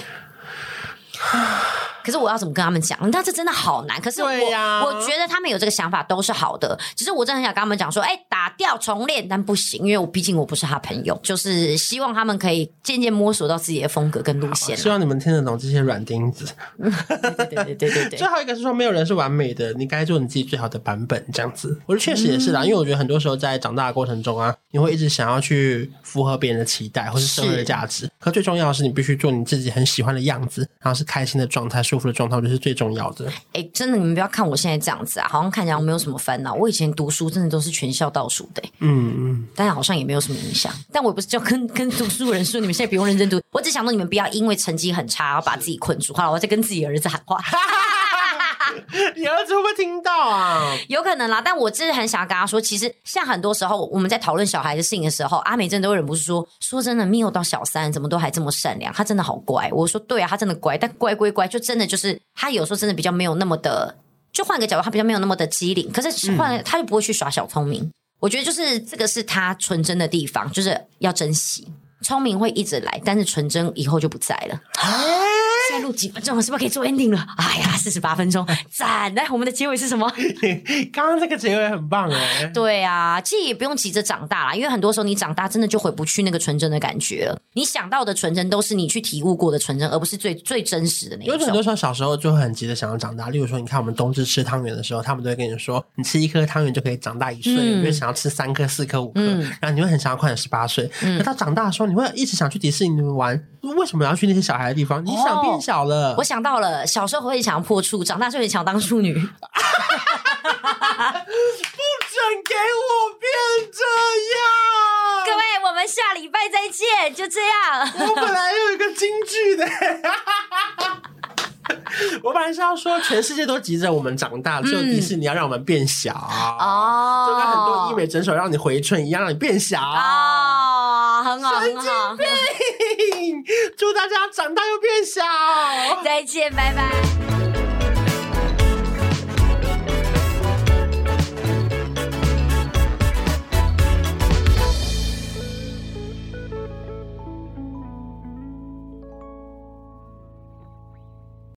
可是我要怎么跟他们讲？但这真的好难。可是我、啊、我觉得他们有这个想法都是好的，只是我真的很想跟他们讲说，哎、欸，打掉重练，但不行，因为我毕竟我不是他朋友，就是希望他们可以渐渐摸索到自己的风格跟路线。
希望你们听得懂这些软钉子。
对对对对对对。
最后一个是说，没有人是完美的，你该做你自己最好的版本，这样子。我觉得确实也是啦，嗯、因为我觉得很多时候在长大的过程中啊，你会一直想要去符合别人的期待或是社会的价值，可最重要的是你必须做你自己很喜欢的样子，然后是开心的状态。的状态就是最重要的。
哎、欸，真的，你们不要看我现在这样子啊，好像看起来我没有什么烦恼。我以前读书真的都是全校倒数的、欸，嗯嗯，但好像也没有什么影响。但我也不是叫跟跟读书的人说，你们现在不用认真读。我只想说，你们不要因为成绩很差，然后把自己困住。好了，我在跟自己儿子喊话。
你儿子会不会听到啊？
有可能啦，但我真的很想要跟他说，其实像很多时候我们在讨论小孩的事情的时候，阿美真的都会忍不住说：“说真的没有到小三怎么都还这么善良，他真的好乖。”我说：“对啊，他真的乖，但乖归乖，就真的就是他有时候真的比较没有那么的，就换个角度，他比较没有那么的机灵。可是换他就不会去耍小聪明。嗯、我觉得就是这个是他纯真的地方，就是要珍惜。聪明会一直来，但是纯真以后就不在了。”录几分钟了，是不是可以做 ending 了？哎呀，四十八分钟，赞！来，我们的结尾是什么？
刚刚这个结尾很棒哎。
对啊，其实也不用急着长大啦，因为很多时候你长大真的就回不去那个纯真的感觉了。你想到的纯真都是你去体悟过的纯真，而不是最最真实的那种。
有很多时候小时候就很急着想要长大，例如说，你看我们冬至吃汤圆的时候，他们都会跟你说，你吃一颗汤圆就可以长大一岁，因为、嗯、想要吃三颗、四颗、五颗，嗯、然后你会很想要快点十八岁。嗯、可到长大的时候，你会一直想去迪士尼玩，为什么要去那些小孩的地方？你想变小了。哦、
我想到了，小时候会想要破处，长大就很想当处女。不准
给我变这样！
各位，我们下礼拜再见，就这样。
我本来有一个京剧的。我本来是要说，全世界都急着我们长大，只有迪士尼要让我们变小。哦，就跟很多医美诊所让你回春一样，让你变小。
哦，很好，神经病！
祝大家长大又变小，
再见，拜拜。